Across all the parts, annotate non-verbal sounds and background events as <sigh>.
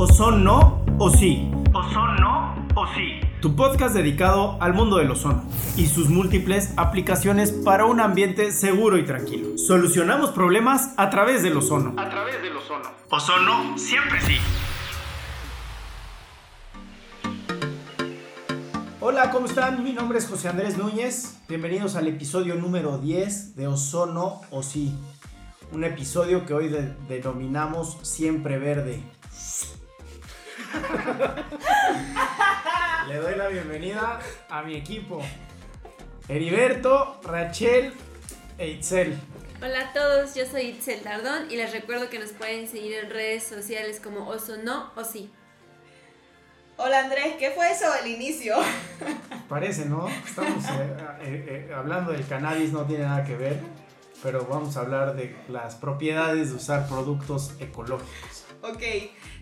O son no o sí. O son no o sí. Tu podcast dedicado al mundo del ozono y sus múltiples aplicaciones para un ambiente seguro y tranquilo. Solucionamos problemas a través del ozono. A través del ozono. Ozono siempre sí. Hola, ¿cómo están? Mi nombre es José Andrés Núñez. Bienvenidos al episodio número 10 de Ozono o sí. Un episodio que hoy de- denominamos Siempre Verde. Le doy la bienvenida a mi equipo. Heriberto, Rachel e Itzel. Hola a todos, yo soy Itzel Tardón y les recuerdo que nos pueden seguir en redes sociales como Oso No o Sí. Hola Andrés, ¿qué fue eso del inicio? Parece, ¿no? Estamos eh, eh, eh, hablando del cannabis, no tiene nada que ver, pero vamos a hablar de las propiedades de usar productos ecológicos. Ok,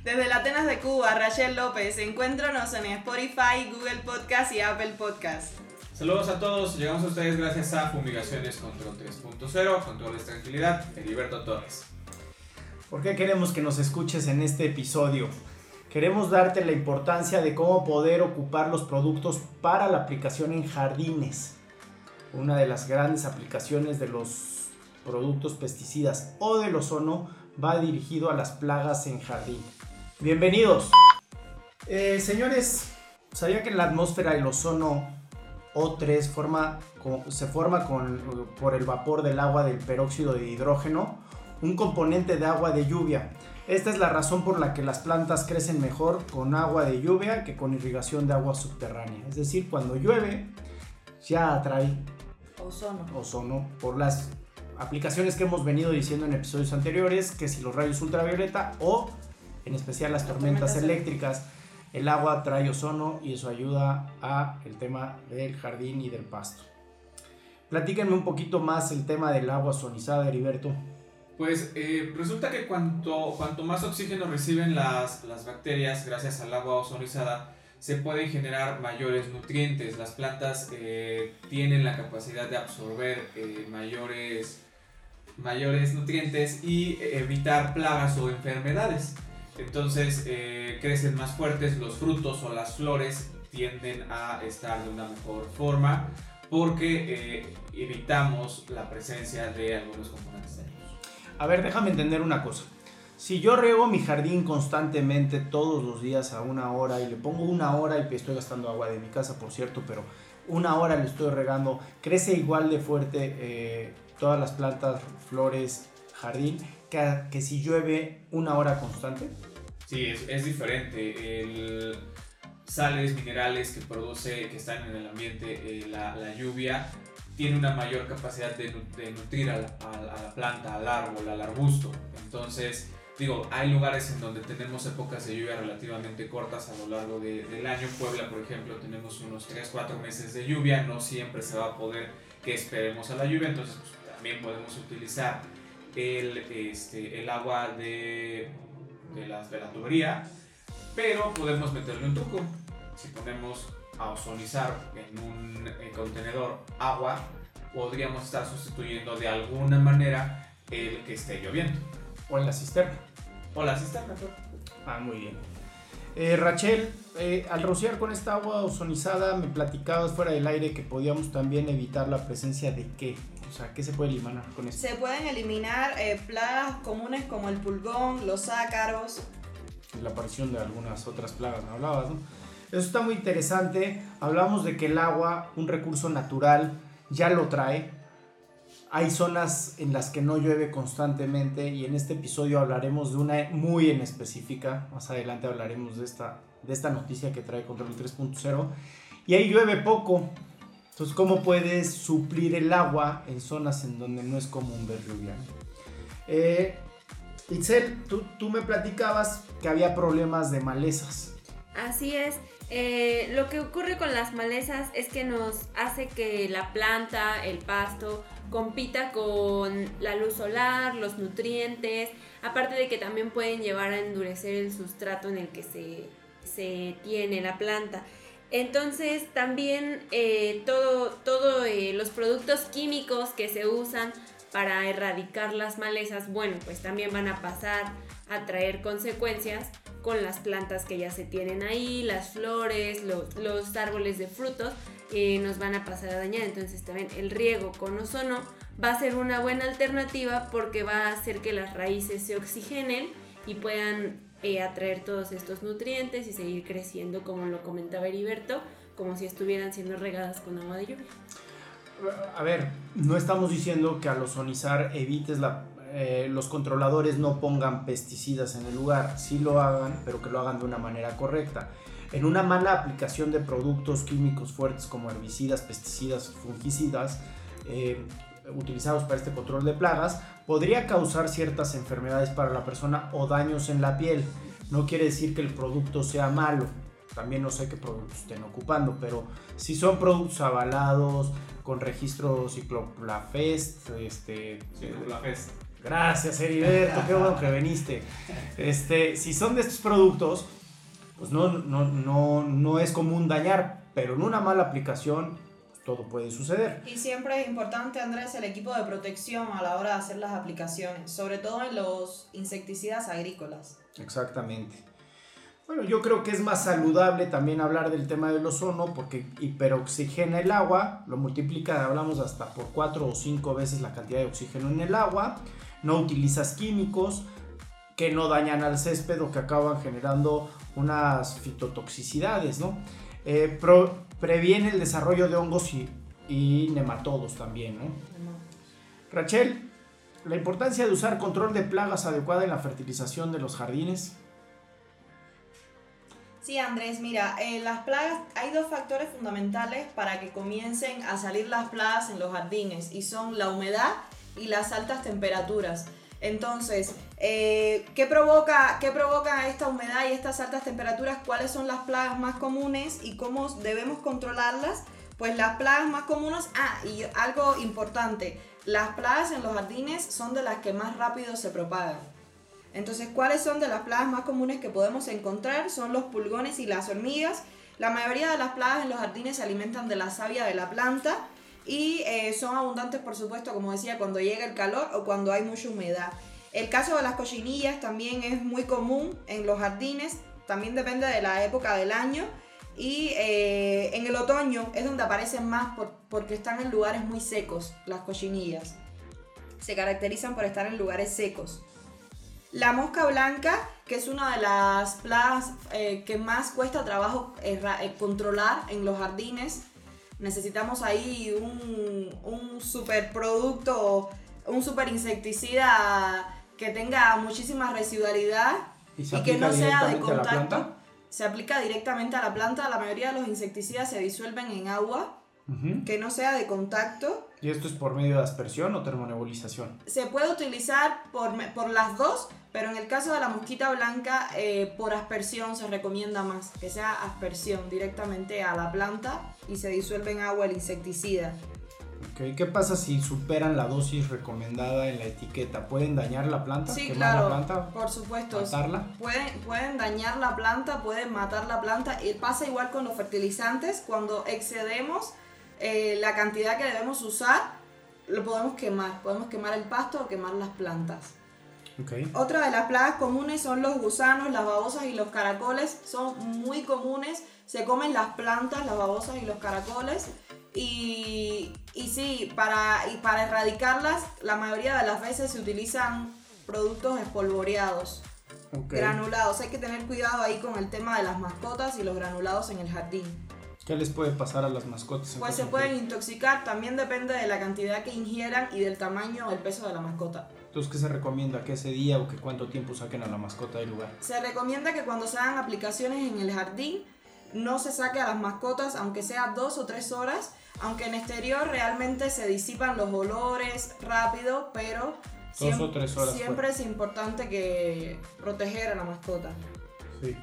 desde la Atenas de Cuba, Rachel López, encuéntranos en Spotify, Google Podcast y Apple Podcast. Saludos a todos, llegamos a ustedes gracias a Fumigaciones Control 3.0, Controles Tranquilidad, Heriberto Torres. ¿Por qué queremos que nos escuches en este episodio? Queremos darte la importancia de cómo poder ocupar los productos para la aplicación en jardines. Una de las grandes aplicaciones de los productos pesticidas o del ozono va dirigido a las plagas en jardín. Bienvenidos. Eh, señores, ¿sabía que la atmósfera el ozono O3 forma, se forma con, por el vapor del agua del peróxido de hidrógeno? un componente de agua de lluvia. Esta es la razón por la que las plantas crecen mejor con agua de lluvia que con irrigación de agua subterránea. Es decir, cuando llueve ya atrae Ozono. ozono por las aplicaciones que hemos venido diciendo en episodios anteriores, que si los rayos ultravioleta o en especial las tormentas tormentas eléctricas, el agua trae ozono y eso ayuda a el tema del jardín y del pasto. Platíquenme un poquito más el tema del agua ozonizada, Heriberto. Pues eh, resulta que cuanto, cuanto más oxígeno reciben las, las bacterias gracias al agua ozonizada, se pueden generar mayores nutrientes. Las plantas eh, tienen la capacidad de absorber eh, mayores, mayores nutrientes y evitar plagas o enfermedades. Entonces eh, crecen más fuertes, los frutos o las flores tienden a estar de una mejor forma porque eh, evitamos la presencia de algunos componentes dañinos. A ver, déjame entender una cosa. Si yo riego mi jardín constantemente todos los días a una hora y le pongo una hora y estoy gastando agua de mi casa, por cierto, pero una hora le estoy regando, crece igual de fuerte eh, todas las plantas, flores, jardín, que, que si llueve una hora constante. Sí, es, es diferente. El sales, minerales que produce, que están en el ambiente, eh, la, la lluvia, tiene una mayor capacidad de, de nutrir a la- a la planta, al árbol, al arbusto. Entonces, digo, hay lugares en donde tenemos épocas de lluvia relativamente cortas a lo largo de- del año. Puebla, por ejemplo, tenemos unos 3-4 meses de lluvia. No siempre se va a poder que esperemos a la lluvia. Entonces, pues, también podemos utilizar el, este, el agua de, de, las, de la tubería, pero podemos meterle un truco. Si ponemos a ozonizar en un eh, contenedor agua, podríamos estar sustituyendo de alguna manera el que esté lloviendo. O en la cisterna. O la cisterna. Ah, muy bien. Eh, Rachel, eh, al rociar con esta agua ozonizada, me platicabas fuera del aire que podíamos también evitar la presencia de qué. O sea, ¿qué se puede eliminar con esto? Se pueden eliminar eh, plagas comunes como el pulgón, los ácaros. la aparición de algunas otras plagas, me hablabas, ¿no? Eso está muy interesante. Hablamos de que el agua, un recurso natural, ya lo trae. Hay zonas en las que no llueve constantemente y en este episodio hablaremos de una muy en específica. Más adelante hablaremos de esta, de esta noticia que trae Control 3.0. Y ahí llueve poco. Entonces, ¿cómo puedes suplir el agua en zonas en donde no es común ver lluvia? Eh, Itzel, tú, tú me platicabas que había problemas de malezas. Así es. eh, lo que ocurre con las malezas es que nos hace que la planta, el pasto, compita con la luz solar, los nutrientes, aparte de que también pueden llevar a endurecer el sustrato en el que se, se tiene la planta. Entonces también eh, todo, todo eh, los productos químicos que se usan para erradicar las malezas, bueno, pues también van a pasar a traer consecuencias con las plantas que ya se tienen ahí, las flores, los, los árboles de frutos, eh, nos van a pasar a dañar. Entonces también el riego con ozono va a ser una buena alternativa porque va a hacer que las raíces se oxigenen y puedan eh, atraer todos estos nutrientes y seguir creciendo, como lo comentaba Heriberto, como si estuvieran siendo regadas con agua de lluvia. A ver, no estamos diciendo que al ozonizar evites eh, los controladores no pongan pesticidas en el lugar, sí lo hagan, pero que lo hagan de una manera correcta. En una mala aplicación de productos químicos fuertes como herbicidas, pesticidas, fungicidas, eh, utilizados para este control de plagas, podría causar ciertas enfermedades para la persona o daños en la piel. No quiere decir que el producto sea malo, también no sé qué productos estén ocupando, pero si son productos avalados, con registro Cicloplafest, este... Cicloplafest. Gracias, Heriberto, qué bueno que viniste. Este, si son de estos productos, pues no, no, no, no es común dañar, pero en una mala aplicación todo puede suceder. Y siempre es importante, Andrés, el equipo de protección a la hora de hacer las aplicaciones, sobre todo en los insecticidas agrícolas. Exactamente. Bueno, yo creo que es más saludable también hablar del tema del ozono porque hiperoxigena el agua, lo multiplica, hablamos hasta por cuatro o cinco veces la cantidad de oxígeno en el agua, no utilizas químicos que no dañan al césped o que acaban generando unas fitotoxicidades, ¿no? Eh, previene el desarrollo de hongos y, nematodos también, ¿no? Rachel, la importancia de usar control de plagas adecuada en la fertilización de los jardines. Sí, Andrés, mira, en las plagas hay dos factores fundamentales para que comiencen a salir las plagas en los jardines y son la humedad y las altas temperaturas. Entonces, eh, ¿qué, provoca, ¿qué provoca esta humedad y estas altas temperaturas? ¿Cuáles son las plagas más comunes y cómo debemos controlarlas? Pues las plagas más comunes, ah, y algo importante, las plagas en los jardines son de las que más rápido se propagan. Entonces, ¿cuáles son de las plagas más comunes que podemos encontrar? Son los pulgones y las hormigas. La mayoría de las plagas en los jardines se alimentan de la savia de la planta y eh, son abundantes, por supuesto, como decía, cuando llega el calor o cuando hay mucha humedad. El caso de las cochinillas también es muy común en los jardines, también depende de la época del año. Y eh, en el otoño es donde aparecen más porque están en lugares muy secos, las cochinillas. Se caracterizan por estar en lugares secos. La mosca blanca, que es una de las plagas eh, que más cuesta trabajo eh, controlar en los jardines. Necesitamos ahí un, un super producto, un super insecticida que tenga muchísima residualidad y, que no sea de contacto. Se aplica directamente a la planta. La mayoría de los insecticidas se disuelven en agua que no sea de contacto. ¿Y esto es por medio de aspersión o termonebulización? Se puede utilizar por, por las dos, pero en el caso de la mosquita blanca, eh, por aspersión se recomienda más, que sea aspersión directamente a la planta y se disuelve en agua el insecticida. Okay. ¿Qué pasa si superan la dosis recomendada en la etiqueta? ¿Pueden dañar la planta? Sí, claro, la planta? por supuesto. ¿Matarla? Pueden, pueden dañar la planta, pueden matar la planta. Y pasa igual con los fertilizantes. Cuando excedemos eh, la cantidad que debemos usar, lo podemos quemar. Podemos quemar el pasto o quemar las plantas. Otra de las plagas comunes son los gusanos, las babosas y los caracoles. Son muy comunes. Se comen las plantas, las babosas y los caracoles. Y, y sí, para, y para erradicarlas, la mayoría de las veces se utilizan productos espolvoreados. Granulados. Hay que tener cuidado ahí con el tema de las mascotas y los granulados en el jardín. ¿Qué les puede pasar a las mascotas? Pues se pueden intoxicar, también depende de la cantidad que ingieran y del tamaño o el peso de la mascota. Entonces, ¿qué se recomienda? ¿Que ese día o que cuánto tiempo saquen a la mascota del lugar? Se recomienda que cuando se hagan aplicaciones en el jardín, no se saque a las mascotas, aunque sea dos o tres horas, aunque en exterior realmente se disipan los olores rápido, pero siempre, siempre es importante que proteger a la mascota. Sí.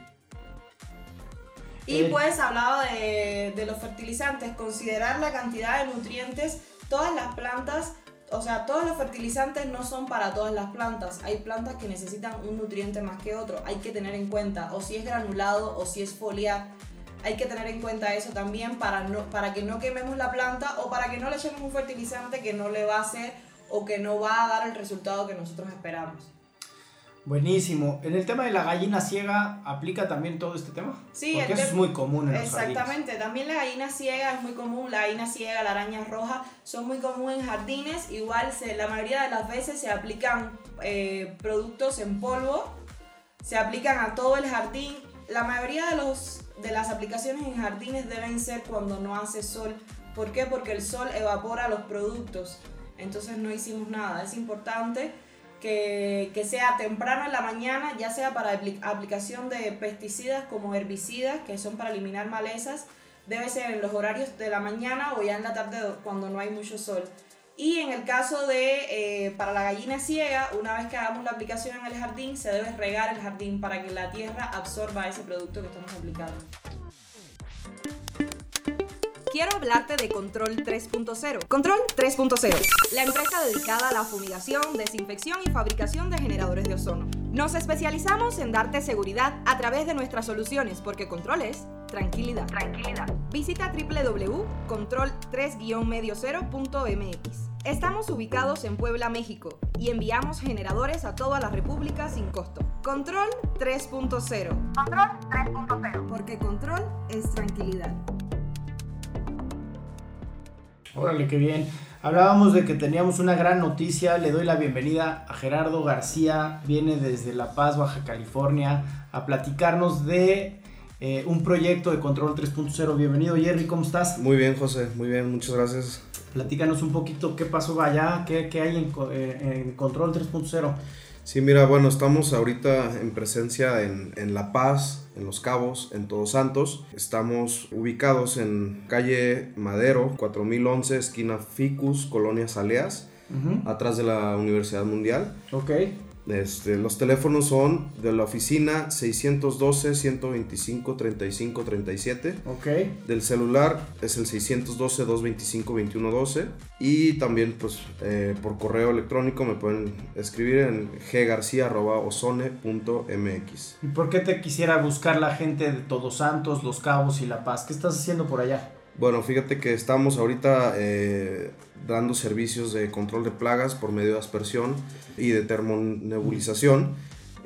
Y pues hablado de, de los fertilizantes, considerar la cantidad de nutrientes, todas las plantas o sea, todos los fertilizantes no son para todas las plantas. Hay plantas que necesitan un nutriente más que otro. Hay que tener en cuenta o si es granulado o si es foliar. Hay que tener en cuenta eso también para, no, para que no quememos la planta o para que no le echemos un fertilizante que no le va a hacer o que no va a dar el resultado que nosotros esperamos. Buenísimo. En el tema de la gallina ciega, ¿aplica también todo este tema? Sí, Porque eso es muy común en los. Exactamente, también la gallina ciega es muy común, la gallina ciega, la araña roja son muy comunes en jardines, igual se, la mayoría de las veces se aplican eh, productos en polvo, se aplican a todo el jardín, la mayoría de, los, de las aplicaciones en jardines deben ser cuando no hace sol, ¿por qué? Porque el sol evapora los productos, entonces no hicimos nada, es importante que, que sea temprano en la mañana, ya sea para apli- aplicación de pesticidas como herbicidas, que son para eliminar malezas, debe ser en los horarios de la mañana o ya en la tarde cuando no hay mucho sol. Y en el caso de, eh, para la gallina ciega, una vez que hagamos la aplicación en el jardín, se debe regar el jardín para que la tierra absorba ese producto que estamos aplicando. Quiero hablarte de Control 3.0. Control 3.0, la empresa dedicada a la fumigación, desinfección y fabricación de generadores de ozono. Nos especializamos en darte seguridad a través de nuestras soluciones, porque control es tranquilidad. Tranquilidad. Visita www.control3-mediocero.mx. Estamos ubicados en Puebla, México, y enviamos generadores a toda la República sin costo. Control 3.0. Control 3.0. Porque control es tranquilidad. Órale, qué bien. Hablábamos de que teníamos una gran noticia. Le doy la bienvenida a Gerardo García. Viene desde La Paz, Baja California, a platicarnos de eh, un proyecto de Control 3.0. Bienvenido, Jerry. ¿Cómo estás? Muy bien, José, muy bien, muchas gracias. Platícanos un poquito qué pasó allá, qué, qué hay en, eh, en Control 3.0. Sí, mira, bueno, estamos ahorita en presencia en, en La Paz, en Los Cabos, en Todos Santos. Estamos ubicados en calle Madero, 4011, esquina Ficus, Colonia Saleas, atrás de la Universidad Mundial. Ok. Este, los teléfonos son de la oficina 612-125-3537. Ok. Del celular es el 612-225-2112 y también pues eh, por correo electrónico me pueden escribir en ggarcia.ozone.mx. ¿Y por qué te quisiera buscar la gente de Todos Santos, Los Cabos y La Paz? ¿Qué estás haciendo por allá? Bueno, fíjate que estamos ahorita eh, dando servicios de control de plagas por medio de aspersión y de termonebulización.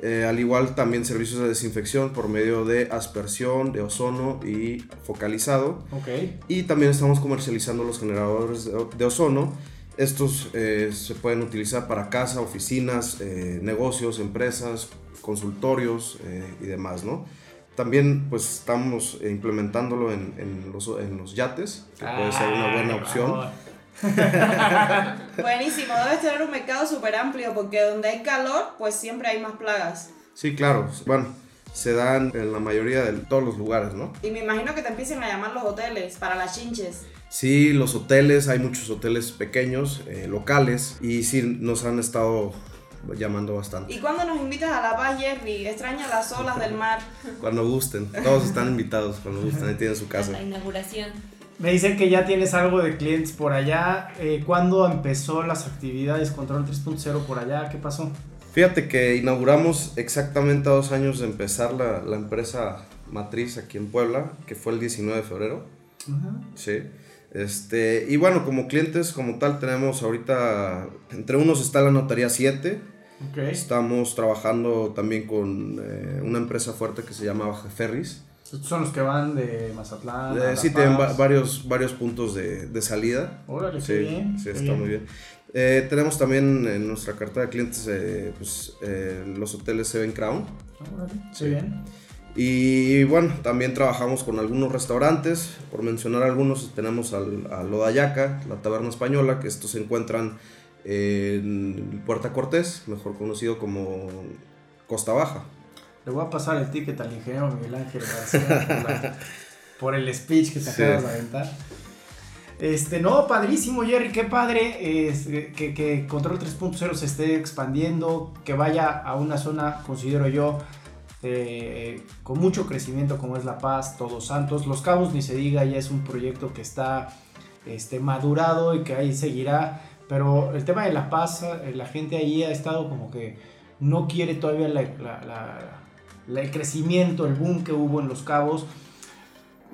eh, al igual también servicios de desinfección por medio de aspersión, de ozono y focalizado. Ok. Y también estamos comercializando los generadores de, de ozono. Estos eh, se pueden utilizar para casa, oficinas, eh, negocios, empresas, consultorios eh, y demás, ¿no? También pues estamos implementándolo en, en los, en los yates, que puede ser una buena Ay, opción. bravo. <laughs> Buenísimo, debes tener un mercado súper amplio porque donde hay calor, pues siempre hay más plagas. Sí, claro. Bueno, se dan en la mayoría de todos los lugares, ¿no? Y me imagino que te empiecen a llamar los hoteles para las chinches. Sí, los hoteles, hay muchos hoteles pequeños, eh, locales, y sí nos han estado llamando bastante. ¿Y cuándo nos invitas a La Paz, Jerry? Extraña las olas del mar. Cuando gusten, todos están invitados, cuando gusten, ahí tienen su La casa. inauguración. Me dicen que ya tienes algo de clientes por allá. Eh, ¿Cuándo empezó las actividades Control 3.0 por allá? ¿Qué pasó? Fíjate que inauguramos exactamente a dos años de empezar la, la empresa matriz aquí en Puebla, que fue el 19 de febrero. Sí. Este, y bueno, como clientes como tal tenemos ahorita, entre unos está la Notaría 7, Ok. estamos trabajando también con eh, una empresa fuerte que se llama Baja Ferris. Estos son los que van de Mazatlán. a Eh, sí, tienen va- varios, varios puntos de, de salida. Órale, Sí, bien. sí, está bien. muy bien. Eh, tenemos también en nuestra cartera de clientes eh, pues, los hoteles Seven Crown. Órale, Sí. bien. Y bueno, también trabajamos con algunos restaurantes. Por mencionar algunos, tenemos al, a Lodayaca, la taberna española, que estos se encuentran en Puerta Cortés, mejor conocido como Costa Baja. Le voy a pasar el ticket al ingeniero Miguel Ángel García por, la- <laughs> por el speech que te Sí. acabas de aventar. Este, no, padrísimo, Jerry, qué padre eh, que, que Control 3.0 se esté expandiendo, que vaya a una zona, considero yo, eh, con mucho crecimiento como es La Paz, Todos Santos. Los Cabos, ni se diga, ya es un proyecto que está este, madurado y que ahí seguirá. Pero el tema de La Paz, eh, la gente ahí ha estado como que no quiere todavía la- la- la- la- el crecimiento, el boom que hubo en Los Cabos.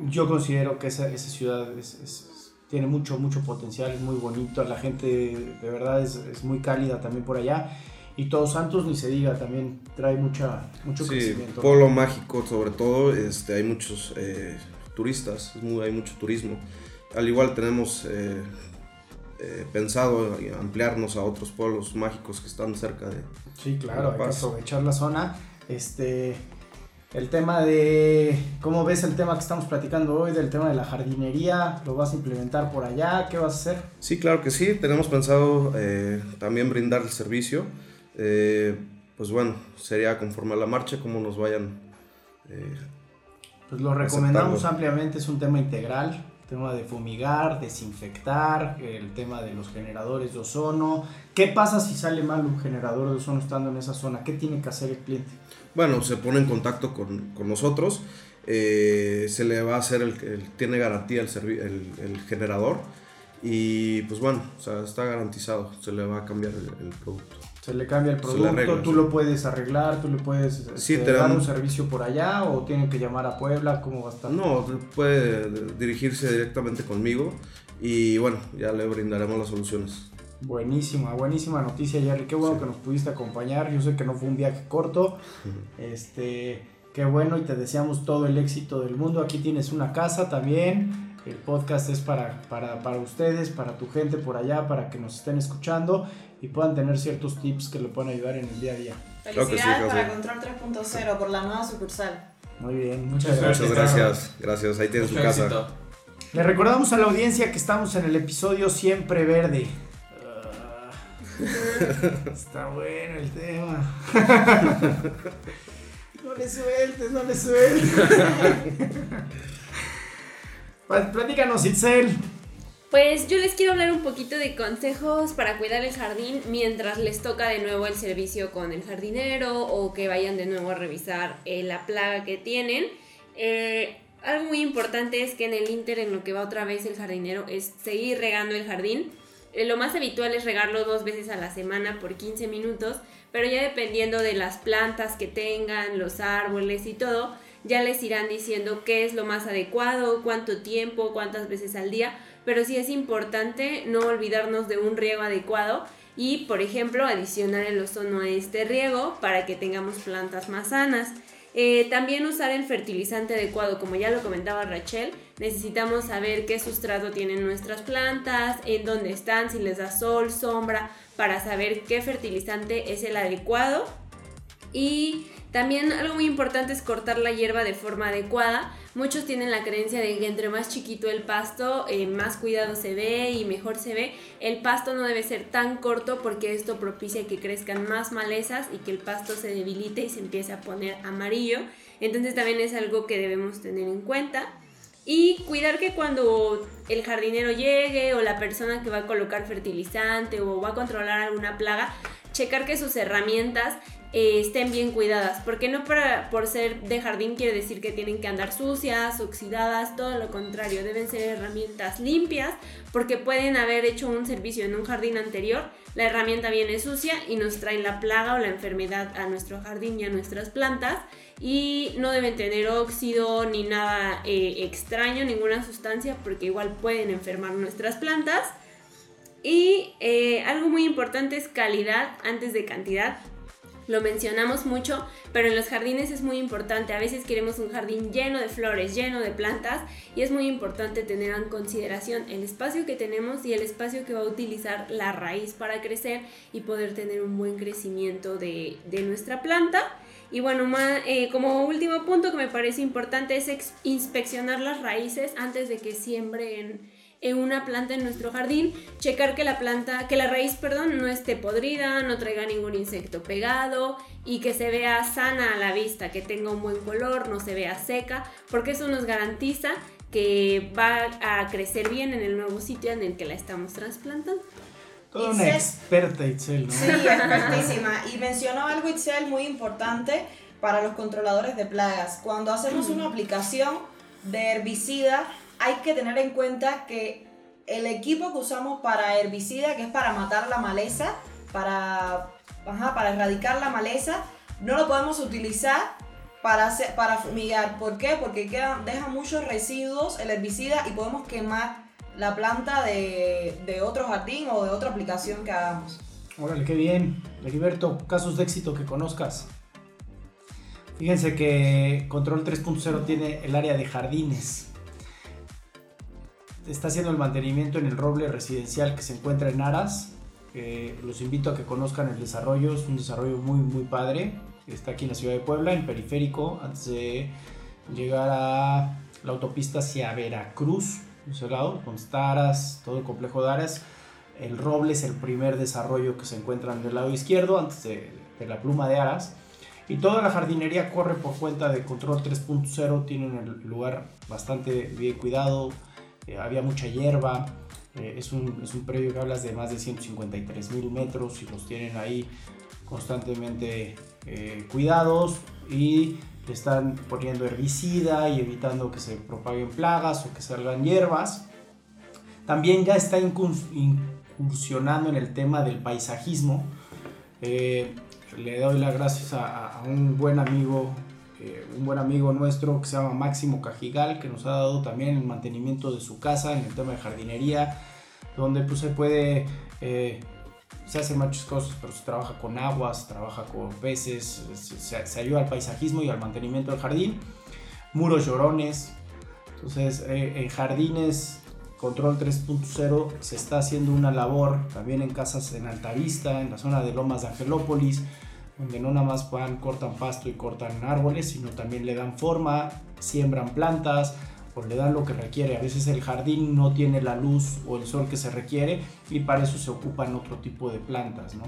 Yo considero que esa, esa ciudad es- es- tiene mucho, mucho potencial, es muy bonito, la gente de verdad es, es muy cálida también por allá. Y Todos Santos, ni se diga, también trae mucha, mucho Sí, crecimiento. Pueblo Mágico sobre todo, este, hay muchos eh, turistas, muy- hay mucho turismo. Al igual tenemos eh, eh, pensado ampliarnos a otros pueblos mágicos que están cerca de... Sí, claro, hay que Paz. aprovechar la zona. Este, el tema de, ¿cómo ves el tema que estamos platicando hoy del tema de la jardinería? ¿Lo vas a implementar por allá? ¿Qué vas a hacer? Sí, claro que sí, tenemos pensado eh, también brindar el servicio. Eh, pues bueno, sería conforme a la marcha, cómo nos vayan... eh, Pues lo recomendamos ampliamente, es un tema integral, tema de fumigar, desinfectar, el tema de los generadores de ozono. ¿Qué pasa si sale mal un generador de ozono estando en esa zona? ¿Qué tiene que hacer el cliente? Bueno, se pone en contacto con, con nosotros, eh, se le va a hacer, el, tiene garantía el, el, el generador y pues bueno, o está garantizado, se le va a cambiar el producto. Se le cambia el producto, arregla, tú sí. lo puedes arreglar, tú le puedes Sí, este, te dar un servicio por allá o tienen que llamar a Puebla, ¿cómo va a estar? No, puede dirigirse directamente conmigo y bueno, ya le brindaremos las soluciones. Buenísima, buenísima noticia, Jerry. Qué bueno que nos pudiste acompañar. Yo sé que no fue un viaje corto. Este, qué bueno y te deseamos todo el éxito del mundo. Aquí tienes una casa también. El podcast es para, para, para ustedes, para tu gente por allá, para que nos estén escuchando y puedan tener ciertos tips que le puedan ayudar en el día a día. Sí, Felicidades claro para Control 3.0 por la nueva sucursal. Muy bien, muchas gracias. Muchas gracias, gracias, ahí tienes su Mucho casa. éxito. Le recordamos a la audiencia que estamos en el episodio Siempre Verde. <laughs> Está bueno el tema. no le sueltes, no le sueltes. Pl- <laughs> Platícanos, Itzel. Pues yo les quiero hablar un poquito de consejos para cuidar el jardín mientras les toca de nuevo el servicio con el jardinero o que vayan de nuevo a revisar eh, la plaga que tienen. Eh, algo muy importante es que en el Inter, en lo que va otra vez el jardinero, es seguir regando el jardín. Eh, lo más habitual es regarlo dos veces a la semana por 15 minutos, pero ya dependiendo de las plantas que tengan, los árboles y todo, ya les irán diciendo qué es lo más adecuado, cuánto tiempo, cuántas veces al día, pero sí es importante no olvidarnos de un riego adecuado y, por ejemplo, adicionar el ozono a este riego para que tengamos plantas más sanas. Eh, también usar el fertilizante adecuado, como ya lo comentaba Rachel, necesitamos saber qué sustrato tienen nuestras plantas, en dónde están, si les da sol, sombra, para saber qué fertilizante es el adecuado. Y también algo muy importante es cortar la hierba de forma adecuada. Muchos tienen la creencia de que entre más chiquito el pasto, eh, más cuidado se ve y mejor se ve. El pasto no debe ser tan corto porque esto propicia que crezcan más malezas y que el pasto se debilite y se empiece a poner amarillo. Entonces también es algo que debemos tener en cuenta. Y cuidar que cuando el jardinero llegue o la persona que va a colocar fertilizante o va a controlar alguna plaga, checar que sus herramientas eh, estén bien cuidadas, porque no para, por ser de jardín quiere decir que tienen que andar sucias, oxidadas, todo lo contrario, deben ser herramientas limpias, porque pueden haber hecho un servicio en un jardín anterior, la herramienta viene sucia y nos trae la plaga o la enfermedad a nuestro jardín y a nuestras plantas, y no deben tener óxido ni nada eh, extraño, ninguna sustancia, porque igual pueden enfermar nuestras plantas. Y eh, algo muy importante es calidad antes de cantidad. Lo mencionamos mucho, pero en los jardines es muy importante. A veces queremos un jardín lleno de flores, lleno de plantas, y es muy importante tener en consideración el espacio que tenemos y el espacio que va a utilizar la raíz para crecer y poder tener un buen crecimiento de, nuestra planta. Y bueno, ma- eh, como último punto que me parece importante es inspeccionar las raíces antes de que siembren en una planta en nuestro jardín, checar que la planta, que la raíz, perdón, no esté podrida, no traiga ningún insecto pegado y que se vea sana a la vista, que tenga un buen color, no se vea seca, porque eso nos garantiza que va a crecer bien en el nuevo sitio en el que la estamos trasplantando. Toda una Itzel. experta, Itzel, ¿no? Sí, expertísima. Y mencionó algo, Itzel, muy importante para los controladores de plagas. Cuando hacemos una aplicación de herbicida, hay que tener en cuenta que el equipo que usamos para herbicida, que es para matar la maleza, para, ajá, para erradicar la maleza, no lo podemos utilizar para, hacer- para fumigar. ¿Por qué? Porque queda, deja muchos residuos el herbicida y podemos quemar la planta de, de otro jardín o de otra aplicación que hagamos. Órale, qué bien. Heriberto, casos de éxito que conozcas. Fíjense que Control 3.0 tiene el área de jardines. Está haciendo el mantenimiento en el roble residencial que se encuentra en Aras. Eh, los invito a que conozcan el desarrollo, es un desarrollo muy muy padre. Está aquí en la ciudad de Puebla, en periférico, antes de llegar a la autopista hacia Veracruz, ese lado, con Aras, todo el complejo de Aras. El roble es el primer desarrollo que se encuentra en el lado izquierdo, antes de, de la pluma de Aras. Y toda la jardinería corre por cuenta de Control 3.0, tienen el lugar bastante bien cuidado, eh, había mucha hierba, eh, es, un, es un predio que hablas de más de 153 mil metros y los tienen ahí constantemente eh, cuidados y están poniendo herbicida y evitando que se propaguen plagas o que salgan hierbas. También ya está incursionando en el tema del paisajismo. Le doy las gracias a un buen amigo, eh, un buen amigo nuestro que se llama Máximo Cajigal, que nos ha dado también el mantenimiento de su casa en el tema de jardinería, donde pues se puede, eh, se hacen muchas cosas, pero se trabaja con aguas, trabaja con peces, se, se ayuda al paisajismo y al mantenimiento del jardín, muros llorones, entonces eh, en jardines Control 3.0 se está haciendo una labor también en casas en Altavista, en la zona de Lomas de Angelópolis, donde no nada más van, cortan pasto y cortan árboles, sino también le dan forma, siembran plantas o le dan lo que requiere. A veces el jardín no tiene la luz o el sol que se requiere y para eso se ocupan otro tipo de plantas, ¿no?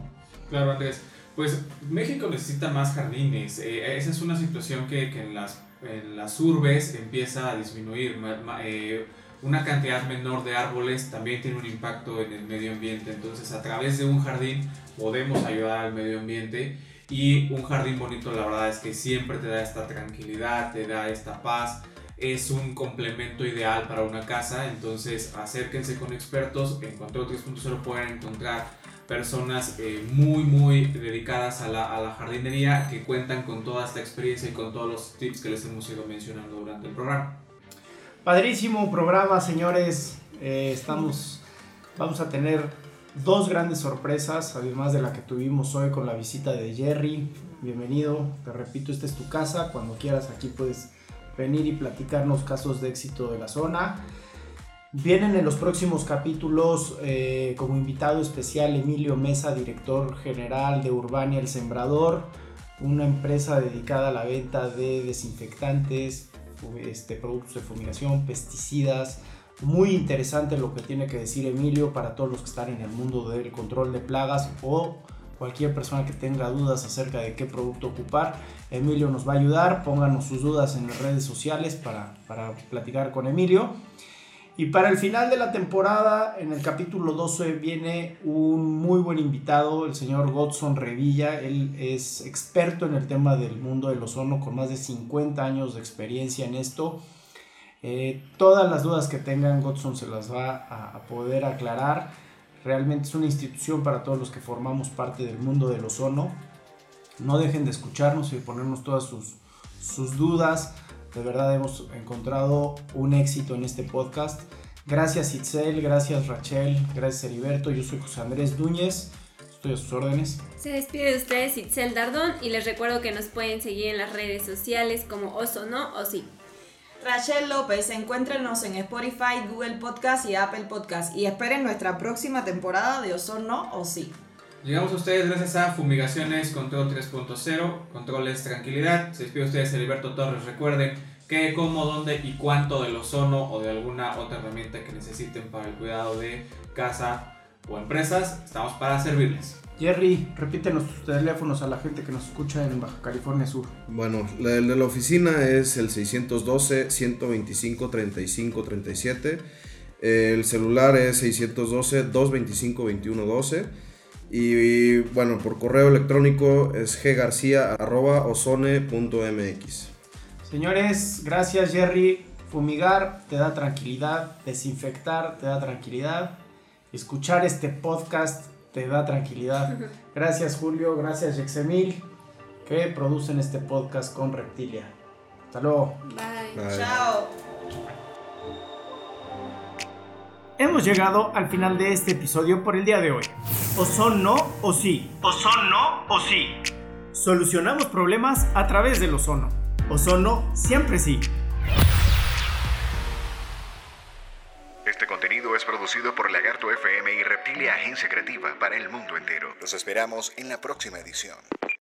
Claro, Andrés. Pues México necesita más jardines. Eh, esa es una situación que, que en, las, en las urbes empieza a disminuir. Eh, una cantidad menor de árboles también tiene un impacto en el medio ambiente. Entonces, a través de un jardín podemos ayudar al medio ambiente. Y un jardín bonito, la verdad es que siempre te da esta tranquilidad, te da esta paz. Es un complemento ideal para una casa. Entonces, acérquense con expertos. En Control 3.0 pueden encontrar personas eh, muy, muy dedicadas a la, jardinería que cuentan con toda esta experiencia y con todos los tips que les hemos ido mencionando durante el programa. Padrísimo programa, señores. Eh, estamos, vamos a tener dos grandes sorpresas, además de la que tuvimos hoy con la visita de Jerry. Bienvenido, te repito, esta es tu casa. Cuando quieras aquí puedes venir y platicarnos casos de éxito de la zona. Vienen en los próximos capítulos eh, como invitado especial Emilio Mesa, director general de Urbania El Sembrador, una empresa dedicada a la venta de desinfectantes, este, productos de fumigación, pesticidas. Muy interesante lo que tiene que decir Emilio para todos los que están en el mundo del control de plagas o cualquier persona que tenga dudas acerca de qué producto ocupar. Emilio nos va a ayudar, pónganos sus dudas en las redes sociales para, para platicar con Emilio. Y para el final de la temporada, en el capítulo 12, viene un muy buen invitado, el señor Godson Revilla. Él es experto en el tema del mundo del ozono, con más de 50 años de experiencia en esto. Eh, todas las dudas que tengan, Godson se las va a, poder aclarar. Realmente es una institución para todos los que formamos parte del mundo del ozono. No dejen de escucharnos y ponernos todas sus, dudas. De verdad hemos encontrado un éxito en este podcast. Gracias Itzel, gracias Rachel, gracias Heriberto. Yo soy José Andrés Núñez. Estoy a sus órdenes. Se despide de ustedes Itzel Dardón y les recuerdo que nos pueden seguir en las redes sociales como Oso No o Sí. Rachel López, encuéntrenos en Spotify, Google Podcast y Apple Podcast y esperen nuestra próxima temporada de Oso No o Sí. Llegamos a ustedes gracias a Fumigaciones Control 3.0, Controles Tranquilidad. Se despide de ustedes Heriberto Torres. Recuerden qué, cómo, dónde y cuánto del ozono o de alguna otra herramienta que necesiten para el cuidado de casa o empresas, estamos para servirles. Jerry, repítenos tus teléfonos a la gente que nos escucha en Baja California Sur. Bueno, el de la oficina es el 612-125-3537. El celular es 612-225-2112. Y, bueno, por correo electrónico es ggarcia.ozone.mx. Señores, gracias Jerry. Fumigar te da tranquilidad, desinfectar te da tranquilidad, escuchar este podcast te da tranquilidad. <laughs> Gracias Julio, gracias Yexemil que producen este podcast con Reptilia. Hasta luego. Bye. Bye. Chao. Hemos llegado al final de este episodio por el día de hoy. O son no o sí. O son no o sí. Solucionamos problemas a través del ozono. Ozono siempre sí. Producido por Lagarto FM y Reptilia Agencia Creativa para el mundo entero. Los esperamos en la próxima edición.